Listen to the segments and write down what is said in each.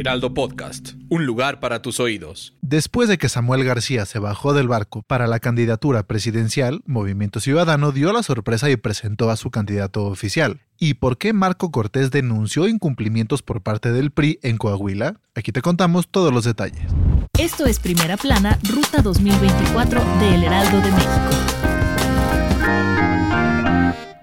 Heraldo Podcast, un lugar para tus oídos. Después de que Samuel García se bajó del barco para la candidatura presidencial, Movimiento Ciudadano dio la sorpresa y presentó a su candidato oficial. ¿Y por qué Marco Cortés denunció incumplimientos por parte del PRI en Coahuila? Aquí te contamos todos los detalles. Esto es Primera Plana, Ruta 2024 de El Heraldo de México.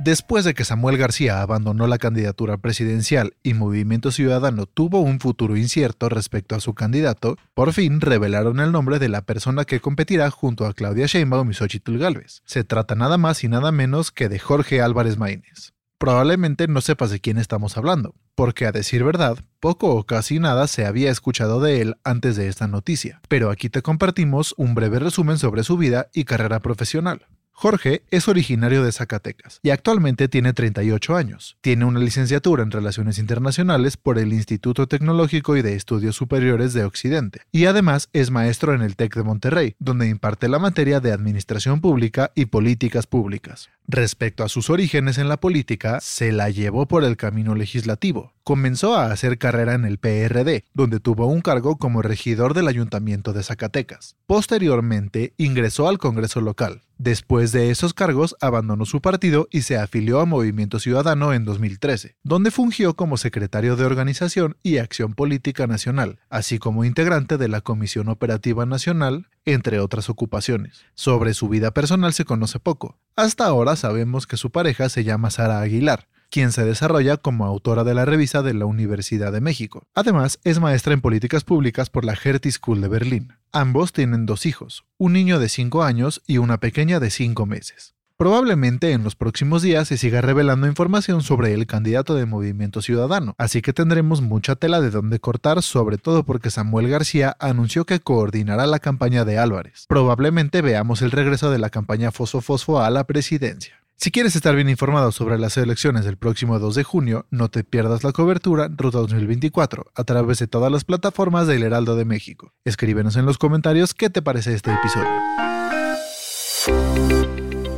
Después de que Samuel García abandonó la candidatura presidencial y Movimiento Ciudadano tuvo un futuro incierto respecto a su candidato, por fin revelaron el nombre de la persona que competirá junto a Claudia Sheinbaum y Xochitl Gálvez. Se trata nada más y nada menos que de Jorge Álvarez Maínez. Probablemente no sepas de quién estamos hablando, porque a decir verdad, poco o casi nada se había escuchado de él antes de esta noticia, pero aquí te compartimos un breve resumen sobre su vida y carrera profesional. Jorge es originario de Zacatecas y actualmente tiene 38 años. Tiene una licenciatura en Relaciones Internacionales por el Instituto Tecnológico y de Estudios Superiores de Occidente y además es maestro en el TEC de Monterrey, donde imparte la materia de Administración Pública y Políticas Públicas. Respecto a sus orígenes en la política, se la llevó por el camino legislativo. Comenzó a hacer carrera en el PRD, donde tuvo un cargo como regidor del Ayuntamiento de Zacatecas. Posteriormente ingresó al Congreso local. Después de esos cargos, abandonó su partido y se afilió a Movimiento Ciudadano en 2013, donde fungió como secretario de Organización y Acción Política Nacional, así como integrante de la Comisión Operativa Nacional, entre otras ocupaciones. Sobre su vida personal se conoce poco. Hasta ahora sabemos que su pareja se llama Sara Aguilar, quien se desarrolla como autora de la revista de la Universidad de México. Además, es maestra en políticas públicas por la Hertie School de Berlín. Ambos tienen dos hijos, un niño de 5 años y una pequeña de 5 meses. Probablemente en los próximos días se siga revelando información sobre el candidato de Movimiento Ciudadano, así que tendremos mucha tela de dónde cortar, sobre todo porque Samuel García anunció que coordinará la campaña de Álvarez. Probablemente veamos el regreso de la campaña Fosfo Fosfo a la presidencia. Si quieres estar bien informado sobre las elecciones del próximo 2 de junio, no te pierdas la cobertura Ruta 2024 a través de todas las plataformas del Heraldo de México. Escríbenos en los comentarios qué te parece este episodio.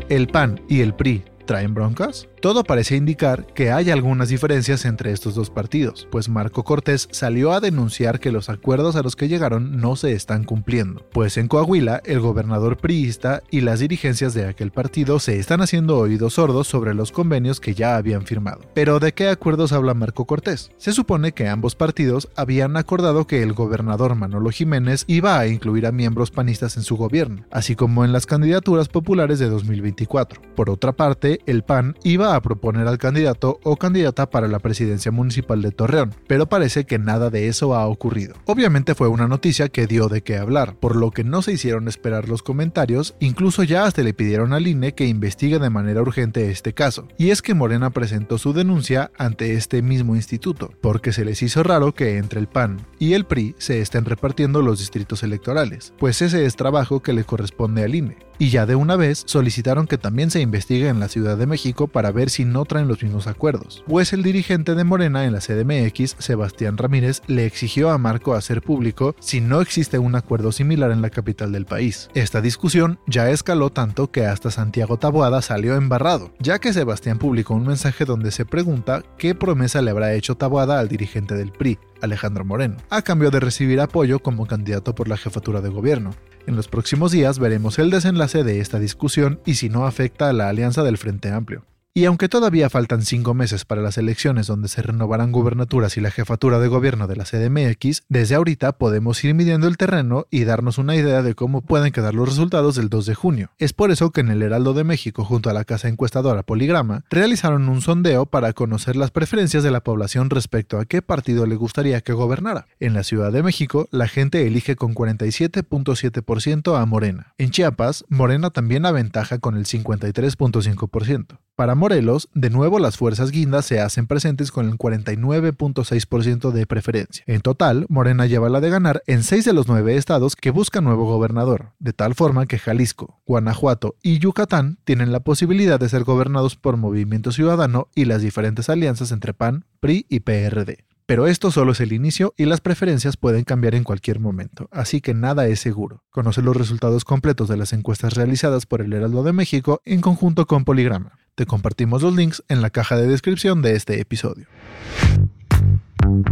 El PAN y el PRI traen broncas? Todo parece indicar que hay algunas diferencias entre estos dos partidos, pues Marco Cortés salió a denunciar que los acuerdos a los que llegaron no se están cumpliendo, pues en Coahuila el gobernador priista y las dirigencias de aquel partido se están haciendo oídos sordos sobre los convenios que ya habían firmado. Pero ¿de qué acuerdos habla Marco Cortés? Se supone que ambos partidos habían acordado que el gobernador Manolo Jiménez iba a incluir a miembros panistas en su gobierno, así como en las candidaturas populares de 2024. Por otra parte, el PAN iba a proponer al candidato o candidata para la presidencia municipal de Torreón, pero parece que nada de eso ha ocurrido. Obviamente fue una noticia que dio de qué hablar, por lo que no se hicieron esperar los comentarios, incluso ya hasta le pidieron al INE que investigue de manera urgente este caso. Y es que Morena presentó su denuncia ante este mismo instituto, porque se les hizo raro que entre el PAN y el PRI se estén repartiendo los distritos electorales, pues ese es trabajo que le corresponde al INE y ya de una vez solicitaron que también se investigue en la Ciudad de México para ver si no traen los mismos acuerdos, pues el dirigente de Morena en la CDMX, Sebastián Ramírez, le exigió a Marco hacer público si no existe un acuerdo similar en la capital del país. Esta discusión ya escaló tanto que hasta Santiago Taboada salió embarrado, ya que Sebastián publicó un mensaje donde se pregunta qué promesa le habrá hecho Taboada al dirigente del PRI, Alejandro Moreno, a cambio de recibir apoyo como candidato por la jefatura de gobierno. En los próximos días veremos el desenlace de esta discusión y si no afecta a la alianza del Frente Amplio. Y aunque todavía faltan cinco meses para las elecciones donde se renovarán gubernaturas y la jefatura de gobierno de la CDMX, desde ahorita podemos ir midiendo el terreno y darnos una idea de cómo pueden quedar los resultados del 2 de junio. Es por eso que en el Heraldo de México, junto a la casa encuestadora Poligrama, realizaron un sondeo para conocer las preferencias de la población respecto a qué partido le gustaría que gobernara. En la Ciudad de México, la gente elige con 47.7% a Morena. En Chiapas, Morena también aventaja con el 53.5%. Para Morelos, de nuevo las fuerzas guindas se hacen presentes con el 49.6% de preferencia. En total, Morena lleva la de ganar en seis de los nueve estados que buscan nuevo gobernador, de tal forma que Jalisco, Guanajuato y Yucatán tienen la posibilidad de ser gobernados por Movimiento Ciudadano y las diferentes alianzas entre PAN, PRI y PRD. Pero esto solo es el inicio y las preferencias pueden cambiar en cualquier momento, así que nada es seguro. Conoce los resultados completos de las encuestas realizadas por el Heraldo de México en conjunto con Poligrama. Te compartimos los links en la caja de descripción de este episodio.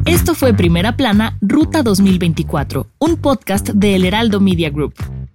Esto fue Primera Plana, Ruta 2024, un podcast de El Heraldo Media Group.